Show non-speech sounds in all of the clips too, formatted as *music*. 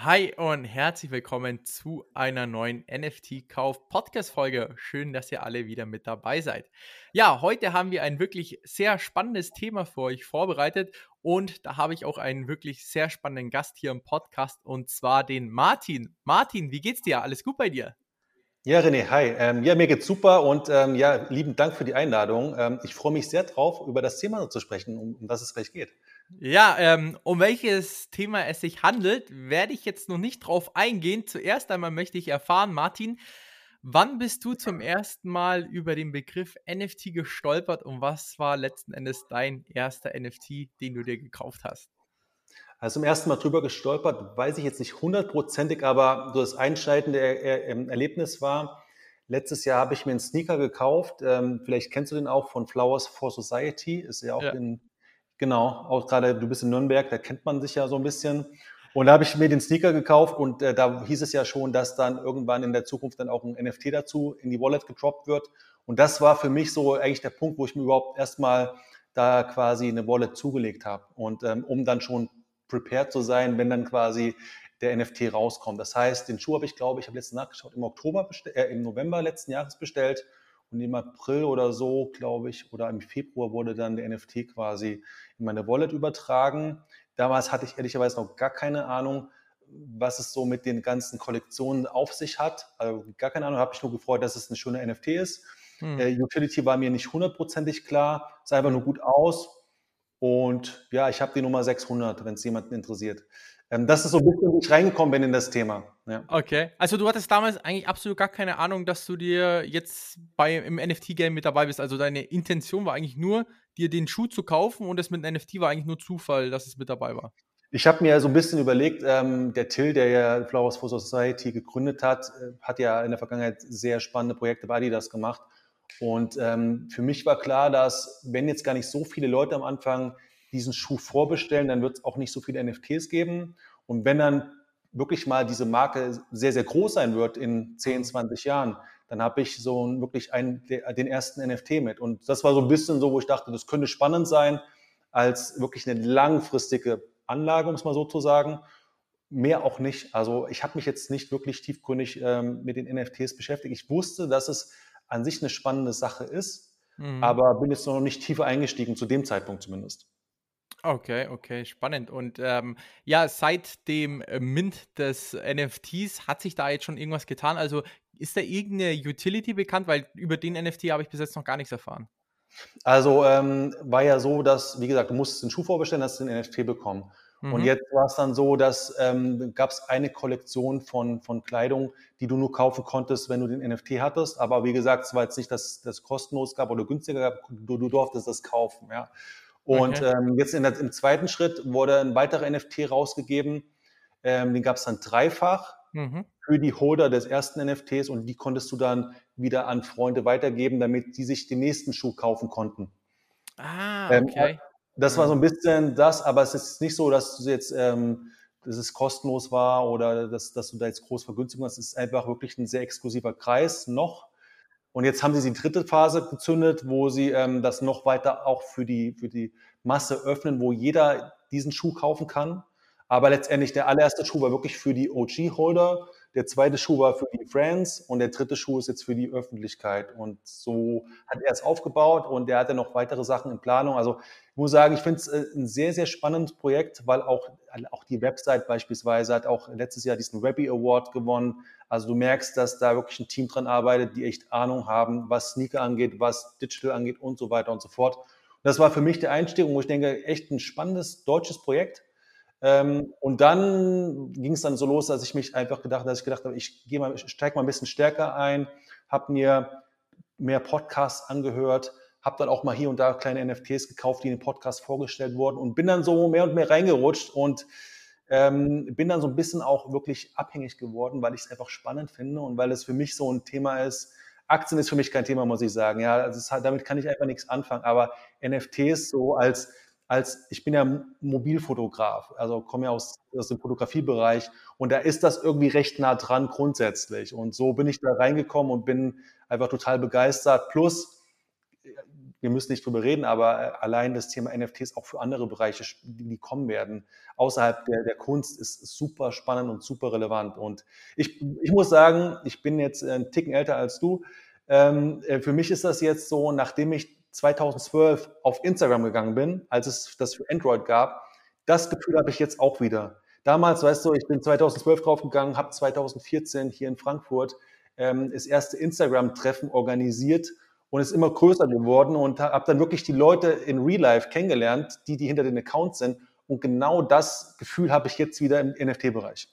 Hi und herzlich willkommen zu einer neuen NFT-Kauf-Podcast-Folge. Schön, dass ihr alle wieder mit dabei seid. Ja, heute haben wir ein wirklich sehr spannendes Thema für euch vorbereitet und da habe ich auch einen wirklich sehr spannenden Gast hier im Podcast und zwar den Martin. Martin, wie geht's dir? Alles gut bei dir? Ja, René, hi. Ähm, ja, mir geht's super und ähm, ja, lieben Dank für die Einladung. Ähm, ich freue mich sehr drauf, über das Thema zu sprechen, um, um das es gleich geht. Ja, ähm, um welches Thema es sich handelt, werde ich jetzt noch nicht drauf eingehen. Zuerst einmal möchte ich erfahren, Martin, wann bist du zum ersten Mal über den Begriff NFT gestolpert und was war letzten Endes dein erster NFT, den du dir gekauft hast? Also zum ersten Mal drüber gestolpert, weiß ich jetzt nicht hundertprozentig, aber das einschneidende er er Erlebnis war, letztes Jahr habe ich mir einen Sneaker gekauft, ähm, vielleicht kennst du den auch von Flowers for Society, ist ja auch ja. in Genau, auch gerade du bist in Nürnberg, da kennt man sich ja so ein bisschen. Und da habe ich mir den Sneaker gekauft und äh, da hieß es ja schon, dass dann irgendwann in der Zukunft dann auch ein NFT dazu in die Wallet gedroppt wird. Und das war für mich so eigentlich der Punkt, wo ich mir überhaupt erstmal da quasi eine Wallet zugelegt habe. Und ähm, um dann schon prepared zu sein, wenn dann quasi der NFT rauskommt. Das heißt, den Schuh habe ich, glaube ich, habe letztens nachgeschaut, im Oktober, äh, im November letzten Jahres bestellt. Und im April oder so, glaube ich, oder im Februar wurde dann der NFT quasi in meine Wallet übertragen. Damals hatte ich ehrlicherweise noch gar keine Ahnung, was es so mit den ganzen Kollektionen auf sich hat. Also gar keine Ahnung, habe ich nur gefreut, dass es ein schöner NFT ist. Hm. Äh, Utility war mir nicht hundertprozentig klar, sah einfach nur gut aus. Und ja, ich habe die Nummer 600, wenn es jemanden interessiert. Ähm, das ist so ein bisschen, wie ich reingekommen bin in das Thema. Ja. Okay, also du hattest damals eigentlich absolut gar keine Ahnung, dass du dir jetzt bei, im NFT-Game mit dabei bist. Also deine Intention war eigentlich nur, dir den Schuh zu kaufen und das mit einem NFT war eigentlich nur Zufall, dass es mit dabei war. Ich habe mir so ein bisschen überlegt, ähm, der Till, der ja Flowers for Society gegründet hat, äh, hat ja in der Vergangenheit sehr spannende Projekte bei Adidas gemacht. Und ähm, für mich war klar, dass wenn jetzt gar nicht so viele Leute am Anfang diesen Schuh vorbestellen, dann wird es auch nicht so viele NFTs geben. Und wenn dann wirklich mal diese Marke sehr, sehr groß sein wird in 10, 20 Jahren, dann habe ich so wirklich einen, den ersten NFT mit. Und das war so ein bisschen so, wo ich dachte, das könnte spannend sein, als wirklich eine langfristige Anlage, um es mal so zu sagen. Mehr auch nicht. Also ich habe mich jetzt nicht wirklich tiefgründig ähm, mit den NFTs beschäftigt. Ich wusste, dass es an sich eine spannende Sache ist, mhm. aber bin jetzt noch nicht tiefer eingestiegen, zu dem Zeitpunkt zumindest. Okay, okay, spannend. Und ähm, ja, seit dem äh, Mint des NFTs hat sich da jetzt schon irgendwas getan. Also ist da irgendeine Utility bekannt? Weil über den NFT habe ich bis jetzt noch gar nichts erfahren. Also ähm, war ja so, dass, wie gesagt, du musstest den Schuh vorbestellen, hast den NFT bekommen. Mhm. Und jetzt war es dann so, dass ähm, gab es eine Kollektion von, von Kleidung, die du nur kaufen konntest, wenn du den NFT hattest. Aber wie gesagt, es war jetzt nicht, dass das kostenlos gab oder günstiger gab, du, du durftest das kaufen. Ja. Und okay. ähm, jetzt der, im zweiten Schritt wurde ein weiterer NFT rausgegeben. Ähm, den gab es dann dreifach mhm. für die Holder des ersten NFTs und die konntest du dann wieder an Freunde weitergeben, damit die sich den nächsten Schuh kaufen konnten. Ah, ähm, okay. Ähm, das war so ein bisschen das, aber es ist nicht so, dass du jetzt, ähm, dass es kostenlos war oder dass, dass du da jetzt groß Vergünstigung hast. Es ist einfach wirklich ein sehr exklusiver Kreis noch. Und jetzt haben sie die dritte Phase gezündet, wo sie ähm, das noch weiter auch für die, für die Masse öffnen, wo jeder diesen Schuh kaufen kann. Aber letztendlich der allererste Schuh war wirklich für die OG-Holder, der zweite Schuh war für die Friends und der dritte Schuh ist jetzt für die Öffentlichkeit. Und so hat er es aufgebaut und der hat ja noch weitere Sachen in Planung. Also ich muss sagen, ich finde es äh, ein sehr, sehr spannendes Projekt, weil auch, auch die Website beispielsweise hat auch letztes Jahr diesen Webby Award gewonnen. Also du merkst, dass da wirklich ein Team dran arbeitet, die echt Ahnung haben, was Sneaker angeht, was Digital angeht und so weiter und so fort. Und das war für mich der Einstieg, wo ich denke, echt ein spannendes deutsches Projekt. Ähm, und dann ging es dann so los, dass ich mich einfach gedacht, dass ich gedacht habe, ich gehe mal, steige mal ein bisschen stärker ein, habe mir mehr Podcasts angehört, habe dann auch mal hier und da kleine NFTs gekauft, die in den Podcast vorgestellt wurden und bin dann so mehr und mehr reingerutscht und ähm, bin dann so ein bisschen auch wirklich abhängig geworden, weil ich es einfach spannend finde und weil es für mich so ein Thema ist. Aktien ist für mich kein Thema, muss ich sagen. Ja, also halt, damit kann ich einfach nichts anfangen. Aber NFTs so als als ich bin ja Mobilfotograf, also komme ja aus, aus dem Fotografiebereich und da ist das irgendwie recht nah dran grundsätzlich. Und so bin ich da reingekommen und bin einfach total begeistert. Plus wir müssen nicht drüber reden, aber äh, allein das Thema NFTs auch für andere Bereiche, die kommen werden, außerhalb der, der Kunst, ist super spannend und super relevant. Und ich, ich muss sagen, ich bin jetzt einen Ticken älter als du. Ähm, äh, für mich ist das jetzt so, nachdem ich 2012 auf Instagram gegangen bin, als es das für Android gab, das Gefühl habe ich jetzt auch wieder. Damals, weißt du, ich bin 2012 draufgegangen, habe 2014 hier in Frankfurt ähm, das erste Instagram-Treffen organisiert und ist immer größer geworden und habe dann wirklich die Leute in Real Life kennengelernt, die, die hinter den Accounts sind. Und genau das Gefühl habe ich jetzt wieder im NFT-Bereich.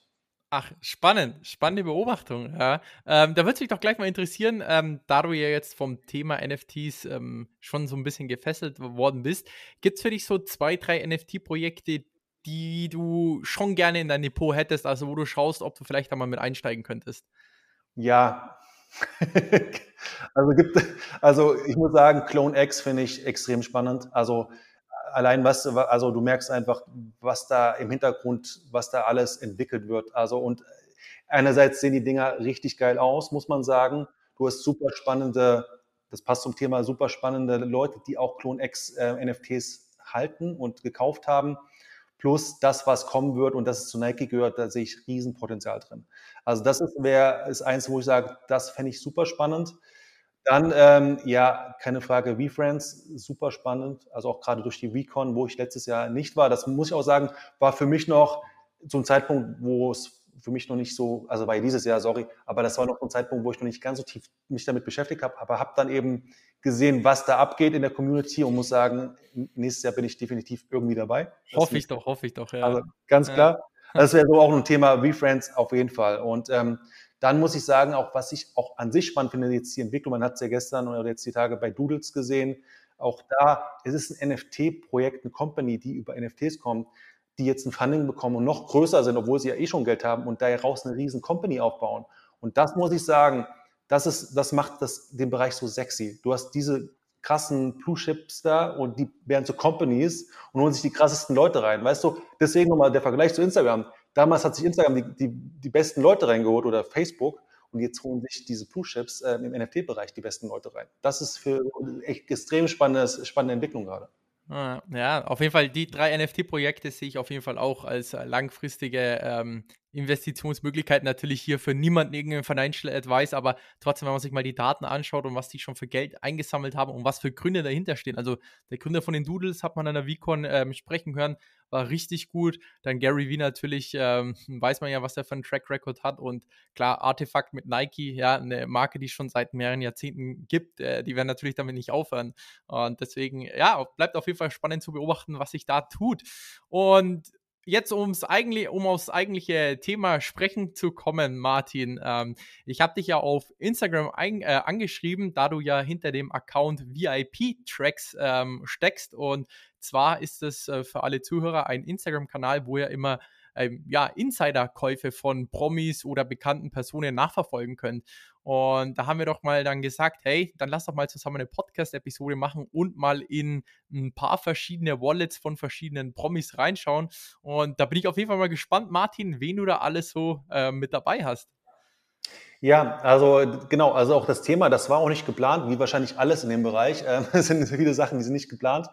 Ach, spannend, spannende Beobachtung. Ja. Ähm, da würde es mich doch gleich mal interessieren, ähm, da du ja jetzt vom Thema NFTs ähm, schon so ein bisschen gefesselt worden bist, gibt es für dich so zwei, drei NFT-Projekte, die du schon gerne in dein Depot hättest, also wo du schaust, ob du vielleicht da mal mit einsteigen könntest? Ja, *laughs* also gibt, also ich muss sagen, Clone X finde ich extrem spannend. Also allein was, also du merkst einfach, was da im Hintergrund, was da alles entwickelt wird. Also und einerseits sehen die Dinger richtig geil aus, muss man sagen. Du hast super spannende, das passt zum Thema, super spannende Leute, die auch Clone X äh, NFTs halten und gekauft haben. Plus das, was kommen wird und das es zu Nike gehört, da sehe ich Riesenpotenzial drin. Also das ist, wär, ist eins, wo ich sage, das fände ich super spannend. Dann, ähm, ja, keine Frage, V-Friends, super spannend. Also auch gerade durch die Recon, wo ich letztes Jahr nicht war. Das muss ich auch sagen, war für mich noch zum Zeitpunkt, wo es für mich noch nicht so, also war ja dieses Jahr, sorry, aber das war noch ein Zeitpunkt, wo ich noch nicht ganz so tief mich damit beschäftigt habe, aber habe dann eben gesehen, was da abgeht in der Community und muss sagen, nächstes Jahr bin ich definitiv irgendwie dabei. Hoffe ich doch, hoffe ich doch, ja. Also ganz klar. Ja. Das wäre so auch ein Thema wie Friends auf jeden Fall. Und ähm, dann muss ich sagen, auch was ich auch an sich spannend finde, jetzt die Entwicklung, man hat es ja gestern oder jetzt die Tage bei Doodles gesehen, auch da, es ist ein NFT-Projekt, eine Company, die über NFTs kommt, die jetzt ein Funding bekommen und noch größer sind, obwohl sie ja eh schon Geld haben und da heraus eine riesen Company aufbauen. Und das muss ich sagen, das, ist, das macht das, den Bereich so sexy. Du hast diese krassen Blue Chips da und die werden zu Companies und holen sich die krassesten Leute rein. Weißt du, deswegen nochmal der Vergleich zu Instagram. Damals hat sich Instagram die, die, die besten Leute reingeholt oder Facebook und jetzt holen sich diese Blue Chips äh, im NFT-Bereich die besten Leute rein. Das ist für echt extrem spannende, spannende Entwicklung gerade. Ah, ja, auf jeden Fall die drei NFT-Projekte sehe ich auf jeden Fall auch als äh, langfristige ähm, Investitionsmöglichkeit. Natürlich hier für niemanden irgendein Financial Advice, aber trotzdem, wenn man sich mal die Daten anschaut und was die schon für Geld eingesammelt haben und was für Gründe dahinter stehen. Also der Gründer von den Doodles hat man an der VCon ähm, sprechen hören, war richtig gut. Dann Gary Vee natürlich, ähm, *laughs* weiß man ja, was er für einen Track Record hat. Und klar, Artefakt mit Nike, ja, eine Marke, die es schon seit mehreren Jahrzehnten gibt, äh, die werden natürlich damit nicht aufhören. Und deswegen, ja, bleibt auf jeden Fall spannend zu beobachten, was sich da tut. Und jetzt ums eigentlich, um aufs eigentliche Thema sprechen zu kommen, Martin. Ähm, ich habe dich ja auf Instagram ein, äh, angeschrieben, da du ja hinter dem Account VIP-Tracks ähm, steckst. Und zwar ist es äh, für alle Zuhörer ein Instagram-Kanal, wo ihr immer ähm, ja, Insiderkäufe von Promis oder bekannten Personen nachverfolgen könnt. Und da haben wir doch mal dann gesagt, hey, dann lass doch mal zusammen eine Podcast-Episode machen und mal in ein paar verschiedene Wallets von verschiedenen Promis reinschauen. Und da bin ich auf jeden Fall mal gespannt, Martin, wen du da alles so äh, mit dabei hast. Ja, also genau, also auch das Thema, das war auch nicht geplant, wie wahrscheinlich alles in dem Bereich. Ähm, *laughs* es sind viele Sachen, die sind nicht geplant.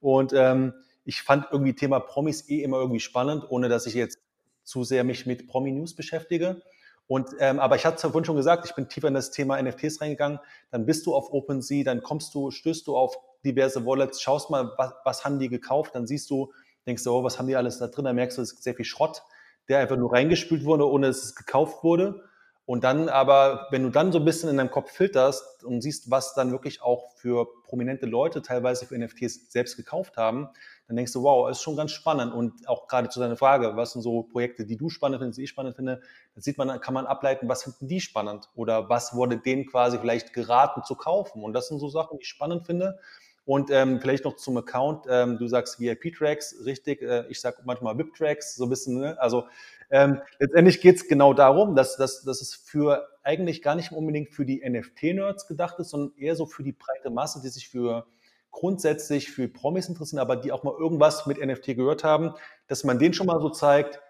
Und ähm, ich fand irgendwie Thema Promis eh immer irgendwie spannend, ohne dass ich jetzt zu sehr mich mit Promi-News beschäftige. Und, ähm, aber ich hatte vorhin schon gesagt, ich bin tiefer in das Thema NFTs reingegangen. Dann bist du auf OpenSea, dann kommst du, stößt du auf diverse Wallets, schaust mal, was, was haben die gekauft, dann siehst du, denkst du, oh, was haben die alles da drin? Dann merkst du, es ist sehr viel Schrott, der einfach nur reingespült wurde, ohne dass es gekauft wurde. Und dann aber, wenn du dann so ein bisschen in deinem Kopf filterst und siehst, was dann wirklich auch für prominente Leute teilweise für NFTs selbst gekauft haben, dann denkst du, wow, ist schon ganz spannend. Und auch gerade zu deiner Frage, was sind so Projekte, die du spannend findest, die ich spannend finde, dann sieht man, kann man ableiten, was finden die spannend oder was wurde denen quasi vielleicht geraten zu kaufen. Und das sind so Sachen, die ich spannend finde. Und ähm, vielleicht noch zum Account, ähm, du sagst VIP-Tracks, richtig, äh, ich sag manchmal VIP-Tracks, so ein bisschen, ne? also ähm, letztendlich geht es genau darum, dass, dass, dass es für eigentlich gar nicht unbedingt für die NFT-Nerds gedacht ist, sondern eher so für die breite Masse, die sich für grundsätzlich für Promis interessieren, aber die auch mal irgendwas mit NFT gehört haben, dass man denen schon mal so zeigt,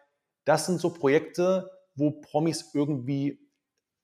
das sind so Projekte, wo Promis irgendwie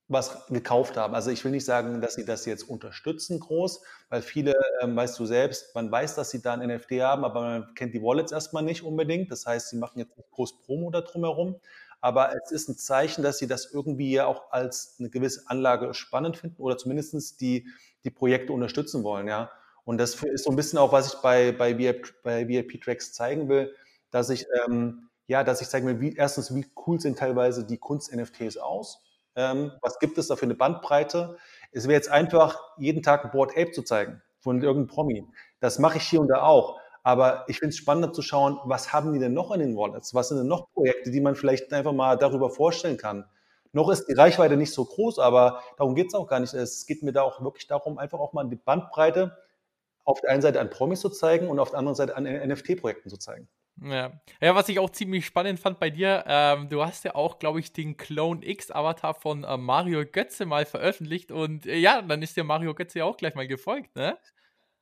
was gekauft haben. Also ich will nicht sagen, dass sie das jetzt unterstützen groß, weil viele, ähm, weißt du selbst, man weiß, dass sie da ein NFT haben, aber man kennt die Wallets erstmal nicht unbedingt. Das heißt, sie machen jetzt nicht groß Promo da drumherum. Aber es ist ein Zeichen, dass sie das irgendwie ja auch als eine gewisse Anlage spannend finden oder zumindest die, die Projekte unterstützen wollen, ja. Und das ist so ein bisschen auch, was ich bei, bei, VIP, bei VIP-Tracks zeigen will, dass ich, ähm, ja, dass ich zeigen will, wie, erstens, wie cool sind teilweise die Kunst-NFTs aus ähm, was gibt es da für eine Bandbreite? Es wäre jetzt einfach, jeden Tag ein Board Ape zu zeigen von irgendeinem Promi. Das mache ich hier und da auch. Aber ich finde es spannender zu schauen, was haben die denn noch in den Wallets? Was sind denn noch Projekte, die man vielleicht einfach mal darüber vorstellen kann? Noch ist die Reichweite nicht so groß, aber darum geht es auch gar nicht. Es geht mir da auch wirklich darum, einfach auch mal die Bandbreite auf der einen Seite an Promis zu zeigen und auf der anderen Seite an NFT-Projekten zu zeigen. Ja. ja, was ich auch ziemlich spannend fand bei dir, ähm, du hast ja auch, glaube ich, den Clone X-Avatar von äh, Mario Götze mal veröffentlicht und äh, ja, dann ist dir Mario Götze ja auch gleich mal gefolgt, ne?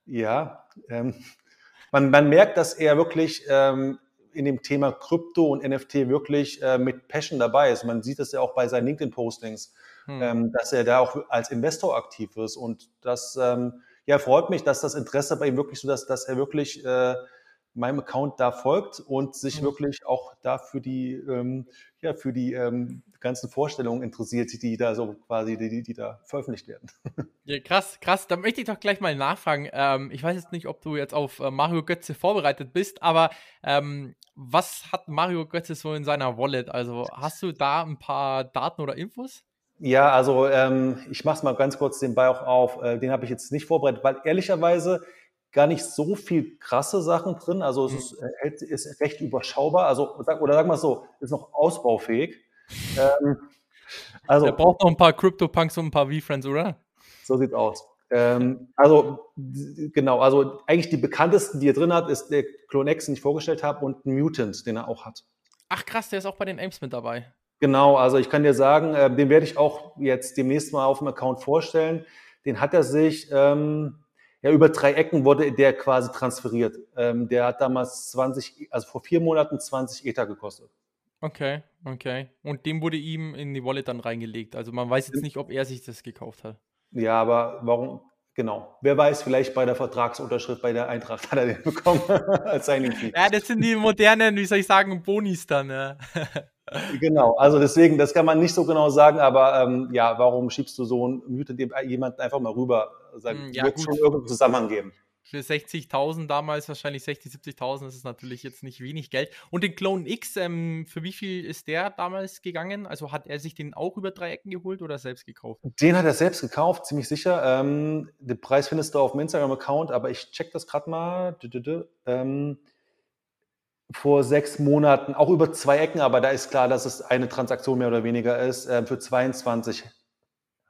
Ja, ähm, man, man merkt, dass er wirklich ähm, in dem Thema Krypto und NFT wirklich äh, mit Passion dabei ist. Man sieht das ja auch bei seinen LinkedIn-Postings, hm. ähm, dass er da auch als Investor aktiv ist und das ähm, ja, freut mich, dass das Interesse bei ihm wirklich so, dass, dass er wirklich äh, meinem Account da folgt und sich mhm. wirklich auch da für die, ähm, ja, für die ähm, ganzen Vorstellungen interessiert, die da so quasi, die, die da veröffentlicht werden. *laughs* Ja, krass, krass. Da möchte ich doch gleich mal nachfragen. Ähm, ich weiß jetzt nicht, ob du jetzt auf äh, Mario Götze vorbereitet bist, aber ähm, was hat Mario Götze so in seiner Wallet? Also hast du da ein paar Daten oder Infos? Ja, also ähm, ich mache es mal ganz kurz den Ball auch auf. Äh, den habe ich jetzt nicht vorbereitet, weil ehrlicherweise gar nicht so viel krasse Sachen drin. Also es mhm. ist, äh, ist recht überschaubar. Also oder sagen wir es so, ist noch ausbaufähig. ähm, also er braucht noch ein paar Crypto-Punks und ein paar V-Friends, oder? So sieht's aus. Ähm, also genau, also eigentlich die bekanntesten, die er drin hat, ist der Clonex, den ich vorgestellt habe, und ein Mutant, den er auch hat. Ach krass, der ist auch bei den Apes mit dabei. Genau, also ich kann dir sagen, äh, den werde ich auch jetzt demnächst mal auf dem Account vorstellen. Den hat er sich ähm, ja, über drei Ecken wurde der quasi transferiert. Ähm, der hat damals 20, also vor vier Monaten 20 Ether gekostet. Okay, okay. Und dem wurde ihm in die Wallet dann reingelegt. Also man weiß jetzt nicht, ob er sich das gekauft hat. Ja, aber warum? Genau. Wer weiß, vielleicht bei der Vertragsunterschrift bei der Eintracht hat er den bekommen *laughs* als Signing Fee. Ja, das sind die modernen, wie soll ich sagen, Bonis dann. Ja. *laughs* Genau, also deswegen, das kann man nicht so genau sagen, aber ähm, ja, warum schiebst du so einen Mutant jemanden einfach mal rüber? Sag, hm, ja, wird schon irgendeinen Zusammenhang geben. Für 60.000 damals, wahrscheinlich 60.000, 70.000, das ist natürlich jetzt nicht wenig Geld. Und den Clone X, ähm, für wie viel ist der damals gegangen? Also hat er sich den auch über drei Ecken geholt oder selbst gekauft? Den hat er selbst gekauft, ziemlich sicher. Ähm, den Preis findest du auf dem Instagram-Account, aber ich check das gerade mal. Ähm, vor sechs Monaten, auch über zwei Ecken, aber da ist klar, dass es eine Transaktion mehr oder weniger ist, äh, für 22.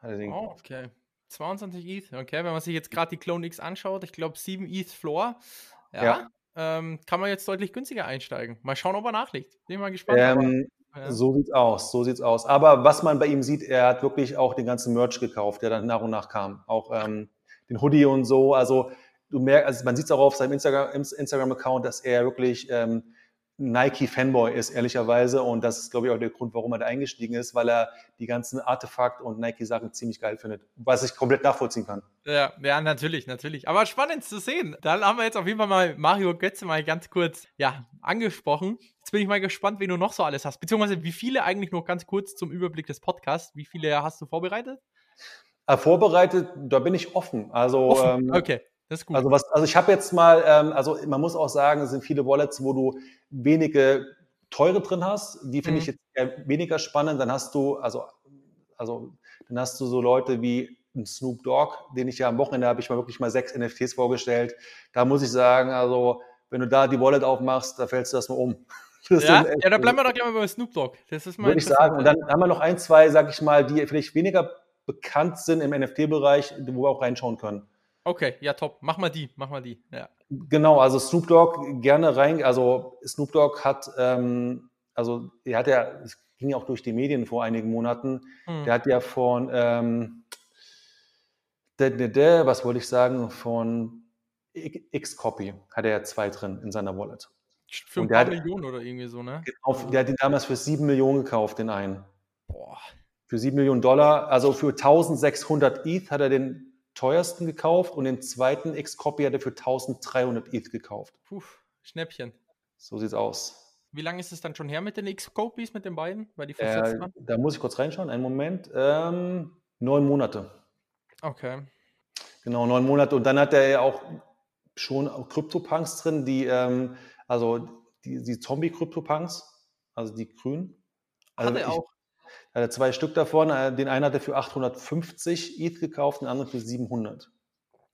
Oh, okay. 22 ETH, okay. Wenn man sich jetzt gerade die Clone X anschaut, ich glaube 7 ETH Floor, ja, ja. Ähm, kann man jetzt deutlich günstiger einsteigen. Mal schauen, ob er nachlegt. Bin mal gespannt. Ähm, ja. So sieht's aus, so sieht's aus. Aber was man bei ihm sieht, er hat wirklich auch den ganzen Merch gekauft, der dann nach und nach kam. Auch ähm, den Hoodie und so. Also du merkst, also man sieht es auch auf seinem Instagram-Account, Instagram dass er wirklich ähm, Nike-Fanboy ist, ehrlicherweise. Und das ist, glaube ich, auch der Grund, warum er da eingestiegen ist, weil er die ganzen Artefakt- und Nike-Sachen ziemlich geil findet, was ich komplett nachvollziehen kann. Ja, ja, natürlich, natürlich. Aber spannend zu sehen. Dann haben wir jetzt auf jeden Fall mal Mario Götze mal ganz kurz ja, angesprochen. Jetzt bin ich mal gespannt, wen du noch so alles hast. Beziehungsweise wie viele eigentlich noch ganz kurz zum Überblick des Podcasts. Wie viele hast du vorbereitet? Äh, vorbereitet, da bin ich offen. Also, offen. Ähm, okay. Das ist gut. Also, was, also ich habe jetzt mal, ähm, also man muss auch sagen, es sind viele Wallets, wo du wenige teure drin hast. Die finde mhm. ich jetzt eher weniger spannend. Dann hast du, also, also dann hast du so Leute wie ein Snoop Dogg, den ich ja am Wochenende habe ich mal wirklich mal sechs NFTs vorgestellt. Da muss ich sagen, also wenn du da die Wallet aufmachst, da fällst du das mal um. *laughs* Das ja, ja, da bleiben wir doch gleich mal bei Snoop Dogg. Das ist mal Würde ich sagen. Und dann haben wir noch ein, zwei, sag ich mal, die vielleicht weniger bekannt sind im NFT-Bereich, wo wir auch reinschauen können. Okay, ja, top. Mach mal die, mach mal die. Ja. Genau, also Snoop Dogg gerne rein. Also Snoop Dogg hat, ähm, also er hat ja, es ging ja auch durch die Medien vor einigen Monaten. Hm. Der hat ja von, ähm, de, de, de, was wollte ich sagen, von X-Copy hat er ja zwei drin in seiner Wallet. Für ein paar Millionen oder irgendwie so, ne? Genau, der hat ihn damals für sieben Millionen gekauft, den einen. Boah. Für 7 Millionen Dollar, also für 1600 ETH hat er den teuersten gekauft und den zweiten X-Copy hat er für 1300 ETH gekauft. Puh, Schnäppchen. So sieht's aus. Wie lange ist es dann schon her mit den X-Copies, mit den beiden? Weil die Äh, versetzt waren? da muss ich kurz reinschauen, einen Moment. Ähm, neun Monate. Okay. Genau, neun Monate. Und dann hat er ja auch schon Krypto-Punks drin, die, ähm, also die, die Zombie-Krypto-Punks, also die grünen. Also Hat er ich- auch. Er hatte zwei Stück davon. Äh, Den einen hat er für 850 ETH gekauft, den anderen für 700.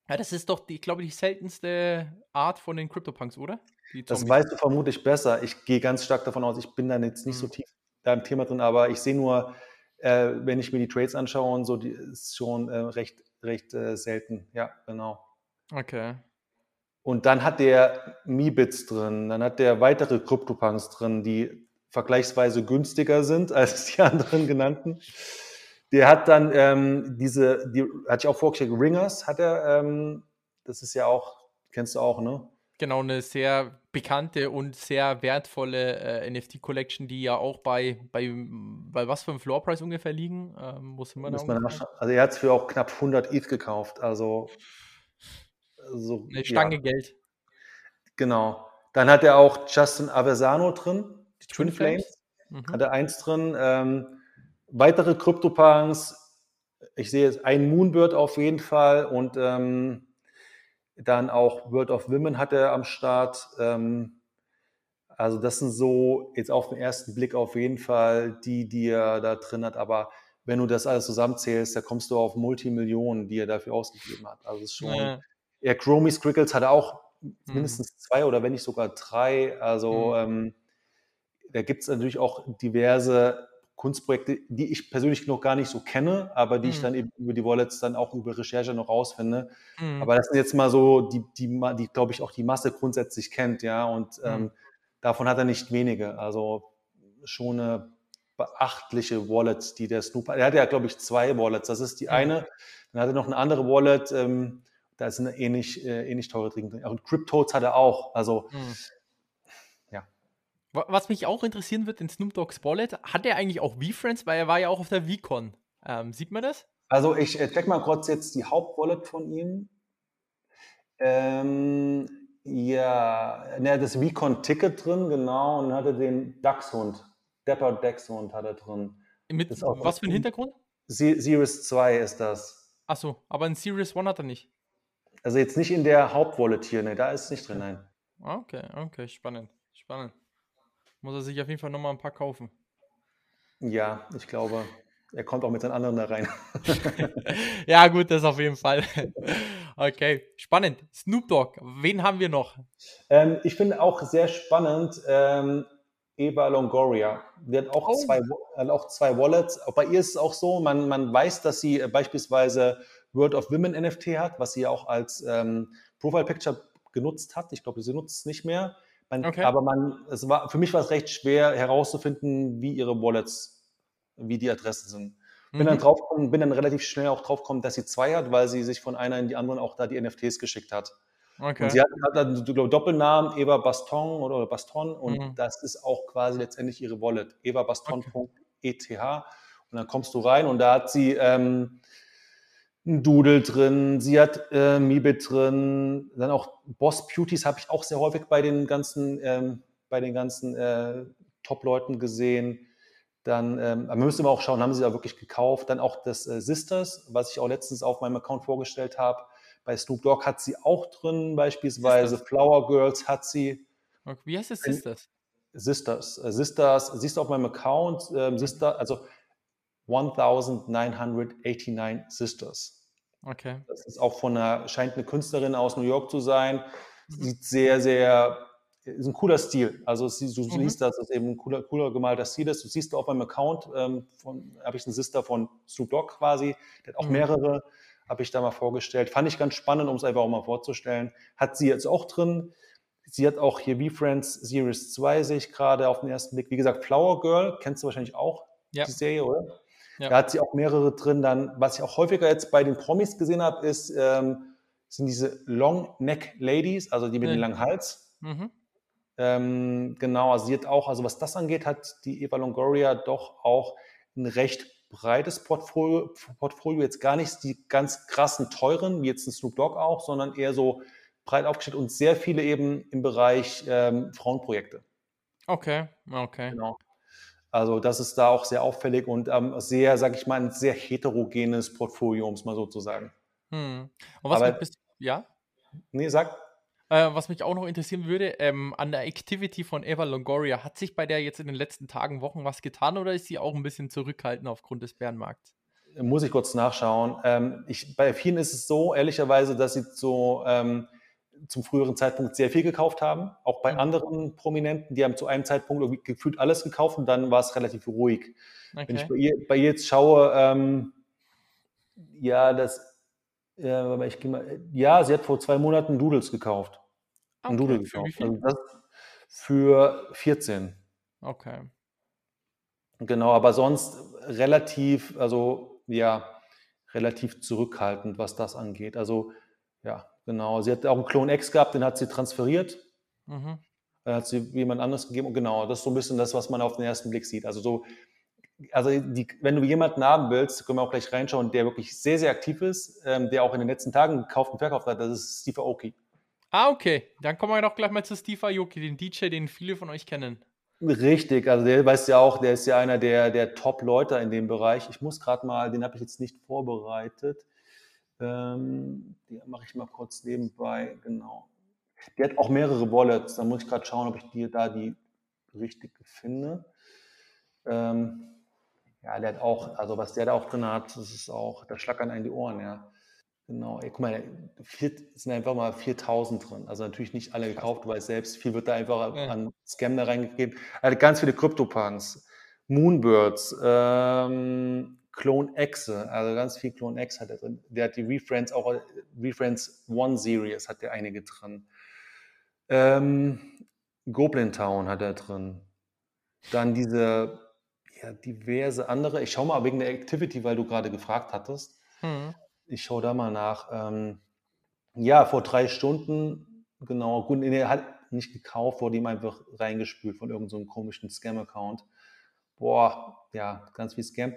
Ja, das ist doch, die, ich glaube, die seltenste Art von den CryptoPunks, oder? Das weißt du vermutlich besser. Ich gehe ganz stark davon aus, ich bin da jetzt nicht so Mhm. tief da im Thema drin, aber ich sehe nur, äh, wenn ich mir die Trades anschaue und so, die ist schon äh, recht, recht äh, selten. Ja, genau. Okay. Und dann hat der Mi-Bits drin, dann hat der weitere CryptoPunks drin, die vergleichsweise günstiger sind als die *laughs* anderen genannten. Der hat dann ähm, diese, die hatte ich auch vorgestellt, Ringers hat er, ähm, das ist ja auch, kennst du auch, ne? Genau, eine sehr bekannte und sehr wertvolle äh, NFT-Collection, die ja auch bei, bei, bei was für einem Floorpreis ungefähr liegen. Ähm, Muss man ungefähr? nachschauen. Also er hat es für auch knapp 100 ETH gekauft, also so, Eine Stange ja, Geld. genau. Dann hat er auch Justin Aversano drin, Twin, Twin Flames. Mhm. er eins drin. Ähm, weitere CryptoPunks. Ich sehe jetzt einen Moonbird auf jeden Fall und ähm, dann auch World of Women hat er am Start. Ähm, also das sind so jetzt auf den ersten Blick auf jeden Fall die, die er da drin hat. Aber wenn du das alles zusammenzählst, da kommst du auf Multimillionen, die er dafür ausgegeben hat. Also es ist schon. Ja. Ja, Chromie Scriggles hat er auch Mhm. mindestens zwei oder wenn nicht sogar drei. Also Mhm. ähm, da gibt es natürlich auch diverse Kunstprojekte, die ich persönlich noch gar nicht so kenne, aber die ich Mhm. dann eben über die Wallets dann auch über Recherche noch rausfinde. Mhm. Aber das sind jetzt mal so, die, die, die glaube ich, auch die Masse grundsätzlich kennt, ja. Und ähm, Mhm. davon hat er nicht wenige. Also schon eine beachtliche Wallet, die der Snoop hat. Er hat ja, glaube ich, zwei Wallets. Das ist die Mhm. eine. Dann hat er noch eine andere Wallet, ähm, da ist eine ähnlich, äh, ähnlich teure Trinken drin. Und Cryptodes hat er auch. Also Mhm. Was mich auch interessieren wird in Snoop Dogg's Wallet, hat er eigentlich auch V-Friends, weil er war ja auch auf der VCon. Ähm, sieht man das? Also ich äh, check mal kurz jetzt die Hauptwallet von ihm. Ähm, ja, ne, das Recon-Ticket drin, genau, und hatte den Dachshund. Dapper Dachshund hat er drin. Mit was für ein ein- Hintergrund? Se- Series 2 ist das. Achso, aber in Series One hat er nicht. Also jetzt nicht in der Hauptwallet hier, ne, da ist es nicht drin, nein. Ah, Okay, okay, spannend. Spannend. Muss er sich auf jeden Fall nochmal ein paar kaufen. Ja, ich glaube, er kommt auch mit seinen anderen da rein. *laughs* ja, gut, das auf jeden Fall. okay, spannend. Snoop Dogg, wen haben wir noch? Ähm, ich finde auch sehr spannend, ähm, Eva Longoria. Die hat auch, Oh. zwei, hat auch zwei Wallets. Auch bei ihr ist es auch so, man, man weiß, dass sie äh, beispielsweise World of Women NFT hat, was sie auch als ähm, Profile Picture genutzt hat. Ich glaube, sie nutzt es nicht mehr. Man, Okay. Aber man, es war, für mich war es recht schwer herauszufinden, wie ihre Wallets, wie die Adressen sind. Bin dann Mhm. drauf gekommen, bin dann relativ schnell auch drauf gekommen, dass sie zwei hat, weil sie sich von einer in die anderen auch da die NFTs geschickt hat. Okay. Und sie hat, hat dann ich glaube, Doppelnamen Eva Baston oder, Baston und Mhm. das ist auch quasi letztendlich ihre Wallet, evabaston.eth. Und dann kommst du rein und da hat sie ähm, ein Doodle drin, sie hat äh, Mibit drin, dann auch Boss Beauties habe ich auch sehr häufig bei den ganzen, ähm, bei den ganzen äh, Top-Leuten gesehen. Dann, ähm, wir müssen aber auch schauen, haben sie da wirklich gekauft? Dann auch das äh, Sisters, was ich auch letztens auf meinem Account vorgestellt habe. Bei Snoop Dogg hat sie auch drin, beispielsweise Sisters? Flower Girls hat sie. Wie heißt es Ein- Sisters? Sisters, äh, Sisters, siehst du auf meinem Account, ähm, Sister, also 1989 Sisters. Okay. Das ist auch von einer, scheint eine Künstlerin aus New York zu sein. Mhm. Sieht sehr, sehr, ist ein cooler Stil. Also du Mhm. siehst, dass es eben ein cooler, cooler gemalter Stil ist. Du siehst auf meinem Account, ähm, habe ich einen Sister von Snoop Dogg quasi, der hat auch Mhm. mehrere, habe ich da mal vorgestellt. Fand ich ganz spannend, um es einfach auch mal vorzustellen. Hat sie jetzt auch drin. Sie hat auch hier V-Friends Series 2, sehe ich gerade auf den ersten Blick. Wie gesagt, Flower Girl, kennst du wahrscheinlich auch, Ja. die Serie, oder? Ja. Da hat sie auch mehrere drin. Dann, was ich auch häufiger jetzt bei den Promis gesehen habe, ist, ähm, sind diese Long Neck Ladies, also die mit dem Ja. langen Hals. Mhm. Ähm, genau, also sie hat auch, also was das angeht, hat die Eva Longoria doch auch ein recht breites Portfolio, Portfolio, jetzt gar nicht die ganz krassen teuren, wie jetzt ein Snoop Dogg auch, sondern eher so breit aufgestellt und sehr viele eben im Bereich ähm, Frauenprojekte. Okay, okay. Genau. Also das ist da auch sehr auffällig und ähm, sehr, sag ich mal, ein sehr heterogenes Portfolio, um es mal so zu sagen. Hm. Und was Aber- mich, bis- ja? Nee, sag. Äh, was mich auch noch interessieren würde, ähm, an der Activity von Eva Longoria, hat sich bei der jetzt in den letzten Tagen, Wochen was getan oder ist sie auch ein bisschen zurückhaltend aufgrund des Bärenmarkts? Muss ich kurz nachschauen. Ähm, ich, bei vielen ist es so, ehrlicherweise, dass sie so ähm, zum früheren Zeitpunkt sehr viel gekauft haben. Auch bei Mhm. anderen Prominenten, die haben zu einem Zeitpunkt irgendwie gefühlt alles gekauft und dann war es relativ ruhig. Wenn ich Okay. bei ihr, bei ihr jetzt schaue, ähm, ja, das, äh, aber ich mal, ja, sie hat vor zwei Monaten Doodles gekauft. Ein Doodle Okay, für wie gekauft. viel? Also das für 14. Okay. Genau, aber sonst relativ, also ja, relativ zurückhaltend, was das angeht. Also ja, genau. Sie hat auch einen Clone X gehabt, den hat sie transferiert. Mhm. Dann hat sie jemand anderes gegeben. Und genau, das ist so ein bisschen das, was man auf den ersten Blick sieht. Also so, also die, wenn du jemanden haben willst, können wir auch gleich reinschauen, der wirklich sehr, sehr aktiv ist, ähm, der auch in den letzten Tagen gekauft und verkauft hat, das ist Steve Aoki. Ah, okay. Dann kommen wir doch gleich mal zu Steve Aoki, den DJ, den viele von euch kennen. Richtig, also der weiß ja auch, der ist ja einer der, der Top-Leute in dem Bereich. Ich muss gerade mal, den habe ich jetzt nicht vorbereitet. Ähm, die mache ich mal kurz nebenbei, genau. Der hat auch mehrere Wallets, da muss ich gerade schauen, ob ich dir da die richtige finde. Ähm, ja, der hat auch, also was der da auch drin hat, das ist auch, da schlackern einen die Ohren, ja. Genau, ey, guck mal, vier, sind einfach mal 4000 drin. Also natürlich nicht alle gekauft, du weißt selbst, viel wird da einfach Ja. an Scam da reingegeben. Er hat ganz viele Crypto-Punks, Moonbirds, ähm, Clone Exe, also ganz viel Clone X hat er drin. Der hat die Refriends, auch äh, Refriends One Series hat der einige drin. Ähm, Goblin Town hat er drin. Dann diese ja, diverse andere. Ich schaue mal wegen der Activity, weil du gerade gefragt hattest. Mhm. Ich schaue da mal nach. Ähm, ja, vor drei Stunden, genau, gut, nee, er hat nicht gekauft, wurde ihm einfach reingespült von irgendeinem so einem komischen Scam-Account. Boah, ja, ganz viel Scam.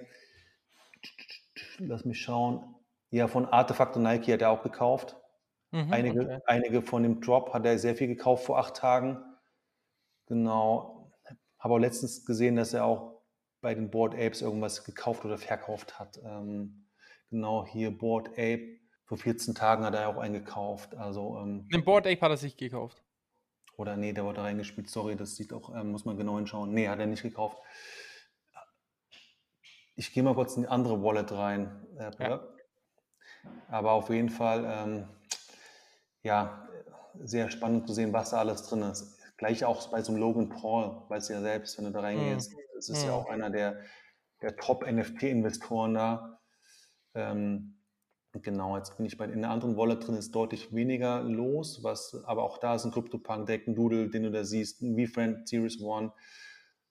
Lass mich schauen. Ja, von Artefakt und Nike hat er auch gekauft. Mhm, Einige, okay. einige von dem Drop hat er sehr viel gekauft vor acht Tagen. Genau. Habe auch letztens gesehen, dass er auch bei den Board Apes irgendwas gekauft oder verkauft hat. Ähm, genau hier Board Ape. Vor 14 Tagen hat er auch eingekauft. Also, ähm, Den Board Ape hat er sich gekauft. oder nee, der wurde reingespielt. Sorry, das sieht auch, ähm, muss man genau hinschauen. Nee, hat er nicht gekauft. Ich gehe mal kurz in die andere Wallet rein. Ja. Aber auf jeden Fall, ähm, ja, sehr spannend zu sehen, was da alles drin ist. Gleich auch bei so einem Logan Paul, weißt du ja selbst, wenn du da reingehst, das ist ja Mhm. auch einer der, der Top-NFT-Investoren da. Ähm, genau, jetzt bin ich bei in der anderen Wallet drin, ist deutlich weniger los, was, aber auch da ist ein CryptoPunk, Deck, ein Doodle, den du da siehst, ein VFriend Series One,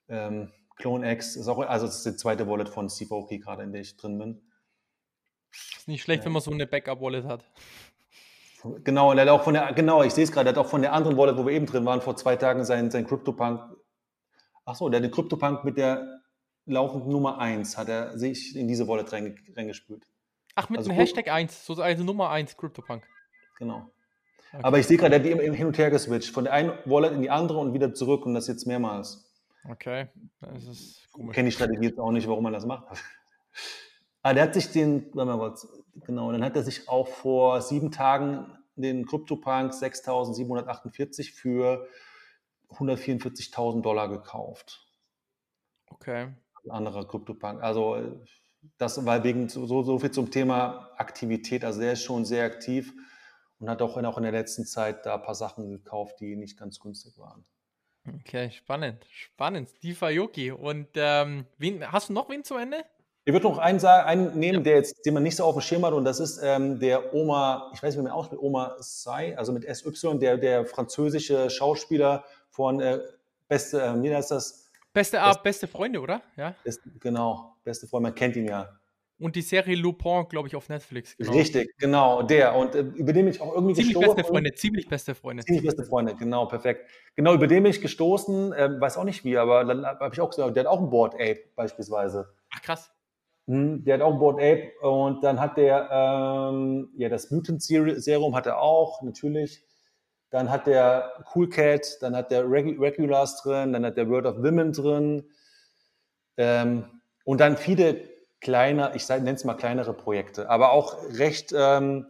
ähm, Clone X, ist auch, also das ist die zweite Wallet von Steve Aoki gerade, in der ich drin bin. Ist nicht schlecht, Ja. wenn man so eine Backup-Wallet hat. Genau, und er hat auch von der, genau, ich sehe es gerade, er hat auch von der anderen Wallet, wo wir eben drin waren, vor zwei Tagen sein, sein CryptoPunk, ach so, der hat den CryptoPunk mit der laufenden Nummer 1, hat er sich in diese Wallet reinge, reingespült. Ach, mit Also dem. Hashtag 1, so also Nummer 1, CryptoPunk. Genau. Okay. Aber ich sehe gerade, er hat die hin und her geswitcht, von der einen Wallet in die andere und wieder zurück und das jetzt mehrmals. Okay, das ist komisch. kenne die Strategie jetzt auch nicht, warum man das macht. *laughs* Ah, der hat sich den, warte mal kurz, genau, dann hat er sich auch vor sieben Tagen den CryptoPunk 6748 für 144.000 Dollar gekauft. Okay. Ein anderer CryptoPunk. Also, das war wegen so, so so viel zum Thema Aktivität. Also, der ist schon sehr aktiv und hat auch in, auch in der letzten Zeit da ein paar Sachen gekauft, die nicht ganz günstig waren. Okay, spannend. Spannend. Steve Aoki. Und ähm, wen, hast du noch wen zum Ende? Ich würde noch einen, sa- einen nehmen, der jetzt, den man nicht so auf dem Schirm hat, und das ist ähm, der Oma, ich weiß nicht, wie man ausspricht, Oma Sai, also mit SY, der, der französische Schauspieler von äh, Beste, äh, wie heißt das? Beste, ah, beste Freunde, oder? Ja. Best, genau, beste Freund, man kennt ihn ja. Und die Serie Lupin, glaube ich, auf Netflix. Genau. Richtig, genau, der. Und äh, über den bin ich auch irgendwie Ziemlich gestoßen. beste Freunde, ziemlich beste Freunde. Ziemlich beste Freunde, genau, perfekt. Genau, über den bin ich gestoßen, ähm, weiß auch nicht wie, aber dann habe ich auch gesagt, der hat auch ein Board Ape beispielsweise. Ach, krass. Hm, der hat auch Board Ape und dann hat der ähm, ja das Mutant Serum hat er auch natürlich. Dann hat der Cool Cat, dann hat der Regu Regulars drin, dann hat der World of Women drin ähm, und dann viele kleine, ich nenne es mal kleinere Projekte, aber auch recht ähm,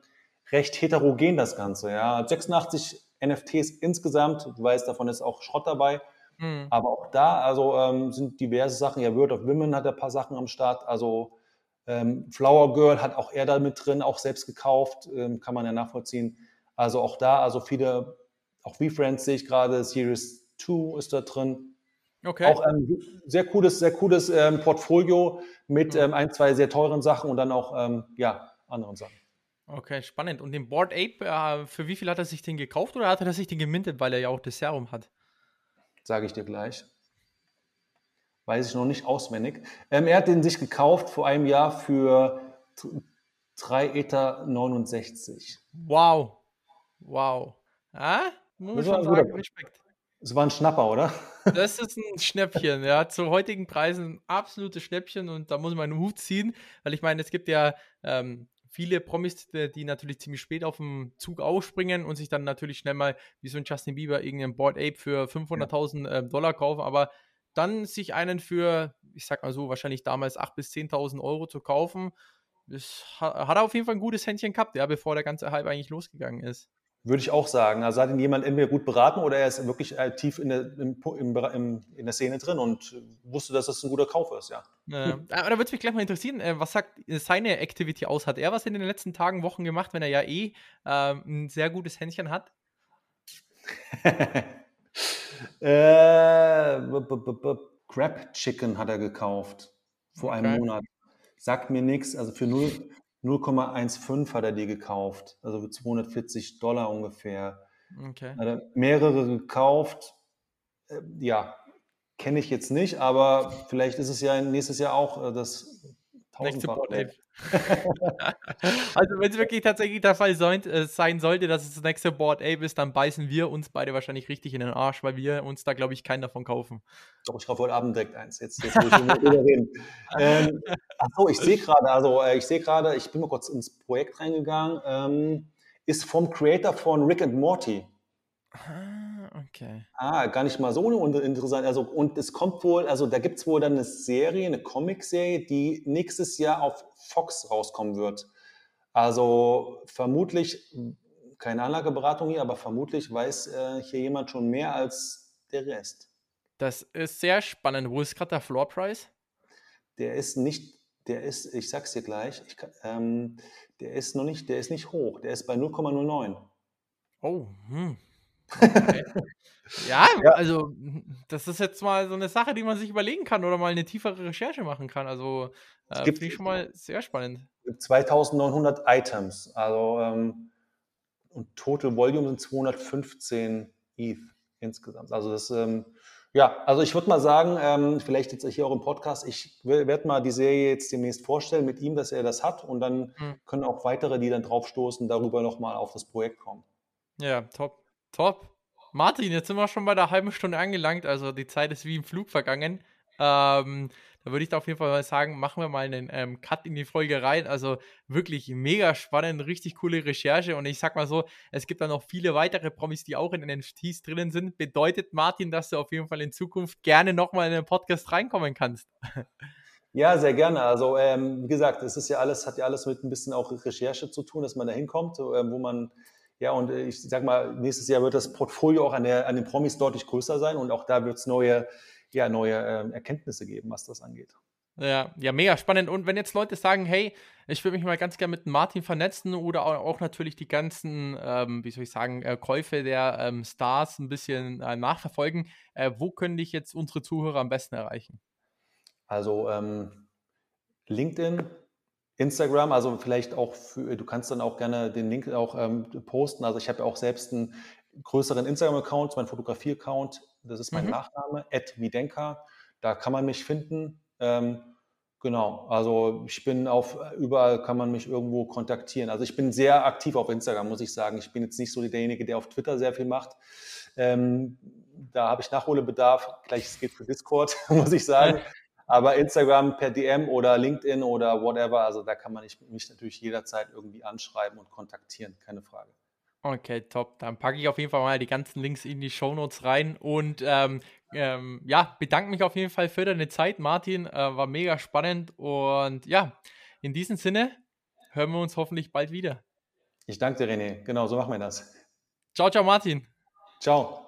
recht heterogen das Ganze. Ja, 86 NFTs insgesamt, du weißt, davon ist auch Schrott dabei. Mhm. Aber auch da, also ähm, sind diverse Sachen. Ja, World of Women hat ein paar Sachen am Start. Also ähm, Flower Girl hat auch er da mit drin, auch selbst gekauft, ähm, kann man ja nachvollziehen. Also auch da, also viele, auch V-Friends sehe ich gerade, Series 2 ist da drin. Okay. Auch ähm, sehr cooles, sehr cooles ähm, Portfolio mit mhm. ähm, ein, zwei sehr teuren Sachen und dann auch ähm, ja, anderen Sachen. Okay, spannend. Und den Board Ape, äh, für wie viel hat er sich den gekauft oder hat er sich den gemintet, weil er ja auch das Serum hat? Sage ich dir gleich. Weiß ich noch nicht auswendig. Ähm, er hat den sich gekauft vor einem Jahr für 3,69 Ether. Wow. Wow. Ah, muss schon sagen, Respekt. Das war ein Schnapper, oder? Das ist ein Schnäppchen, ja. Zu heutigen Preisen ein absolutes Schnäppchen und da muss man einen Hut ziehen, weil ich meine, es gibt ja ähm, viele Promis, die natürlich ziemlich spät auf dem Zug ausspringen und sich dann natürlich schnell mal wie so ein Justin Bieber irgendeinen Board Ape für 500.000 ja. äh, Dollar kaufen, aber dann sich einen für, ich sag mal so, wahrscheinlich damals 8.000 bis 10.000 Euro zu kaufen, das hat, hat er auf jeden Fall ein gutes Händchen gehabt, ja, bevor der ganze Hype eigentlich losgegangen ist. Würde ich auch sagen. Also hat ihn jemand entweder gut beraten oder er ist wirklich äh, tief in der, im, im, in der Szene drin und wusste, dass das ein guter Kauf ist, ja. ja. Aber da würde es mich gleich mal interessieren, äh, was sagt seine Activity aus? Hat er was in den letzten Tagen, Wochen gemacht, wenn er ja eh äh, ein sehr gutes Händchen hat? *laughs* äh, Crab Chicken hat er gekauft vor okay. einem Monat. Sagt mir nichts, also für 0, 0,15 hat er die gekauft, also für 240 Dollar ungefähr. Okay. Hat er mehrere gekauft. Äh, ja, kenne ich jetzt nicht, aber vielleicht ist es ja nächstes Jahr auch äh, das. *laughs* also wenn es wirklich tatsächlich der Fall sein, äh, sein, sollte, dass es das nächste Board Ape ist, dann beißen wir uns beide wahrscheinlich richtig in den Arsch, weil wir uns da, glaube ich, keinen davon kaufen. Doch, ich kaufe heute Abend direkt eins. Jetzt, jetzt muss ich drüber reden. *laughs* Ähm, achso, ich sehe gerade, also äh, ich sehe gerade, ich bin mal kurz ins Projekt reingegangen, ähm, ist vom Creator von Rick and Morty. Ah, okay. Ah, gar nicht mal so interessant. Also, und es kommt wohl, also da gibt es wohl dann eine Serie, eine Comic-Serie, die nächstes Jahr auf Fox rauskommen wird. Also vermutlich, keine Anlageberatung hier, aber vermutlich weiß äh, hier jemand schon mehr als der Rest. Das ist sehr spannend. Wo ist gerade der Floor Price? Der ist nicht, der ist, ich sag's dir gleich, ich, ähm, der ist noch nicht, der ist nicht hoch, der ist bei 0,09. Oh, hm. Okay. ja, *laughs* ja, also das ist jetzt mal so eine Sache, die man sich überlegen kann oder mal eine tiefere Recherche machen kann. Also äh, finde ich schon mal sehr spannend. 2900 Items, also ähm, und Total Volume sind 215 ETH insgesamt. Also das, ähm, ja, also ich würde mal sagen, ähm, vielleicht jetzt hier auch im Podcast, ich werde mal die Serie jetzt demnächst vorstellen mit ihm, dass er das hat und dann mhm. können auch weitere, die dann draufstoßen, darüber nochmal auf das Projekt kommen. Ja, top. Top. Martin, jetzt sind wir schon bei der halben Stunde angelangt, also die Zeit ist wie im Flug vergangen. Ähm, da würde ich da auf jeden Fall mal sagen, machen wir mal einen ähm, Cut in die Folge rein. Also wirklich mega spannend, richtig coole Recherche. Und ich sag mal so, es gibt da noch viele weitere Promis, die auch in den NFTs drinnen sind. Bedeutet, Martin, dass du auf jeden Fall in Zukunft gerne nochmal in den Podcast reinkommen kannst. Ja, sehr gerne. Also ähm, wie gesagt, es ist ja alles, hat ja alles mit ein bisschen auch Recherche zu tun, dass man da hinkommt, äh, wo man ja, und äh, ich sag mal, nächstes Jahr wird das Portfolio auch an, der, an den Promis deutlich größer sein und auch da wird es neue, ja, neue äh, Erkenntnisse geben, was das angeht. Ja, ja, mega spannend. Und wenn jetzt Leute sagen, hey, ich würde mich mal ganz gerne mit Martin vernetzen oder auch, auch natürlich die ganzen, ähm, wie soll ich sagen, äh, Käufe der ähm, Stars ein bisschen äh, nachverfolgen, äh, wo können dich jetzt unsere Zuhörer am besten erreichen? Also ähm, LinkedIn, Instagram, also vielleicht auch für, du kannst dann auch gerne den Link auch ähm, posten. Also ich habe ja auch selbst einen größeren Instagram-Account, mein Fotografie-Account, das ist mein mhm. Nachname, Videnka. Da kann man mich finden. Ähm, genau, also ich bin auf, überall kann man mich irgendwo kontaktieren. Also ich bin sehr aktiv auf Instagram, muss ich sagen. Ich bin jetzt nicht so derjenige, der auf Twitter sehr viel macht. Ähm, da habe ich Nachholbedarf. Gleiches geht für Discord, *laughs* muss ich sagen. *laughs* Aber Instagram per DM oder LinkedIn oder whatever, also da kann man mich natürlich jederzeit irgendwie anschreiben und kontaktieren, keine Frage. Okay, top. Dann packe ich auf jeden Fall mal die ganzen Links in die Shownotes rein und ähm, ähm, ja, bedanke mich auf jeden Fall für deine Zeit, Martin. Äh, war mega spannend und ja, in diesem Sinne hören wir uns hoffentlich bald wieder. Ich danke dir, René. Genau, so machen wir das. Ciao, ciao, Martin. Ciao.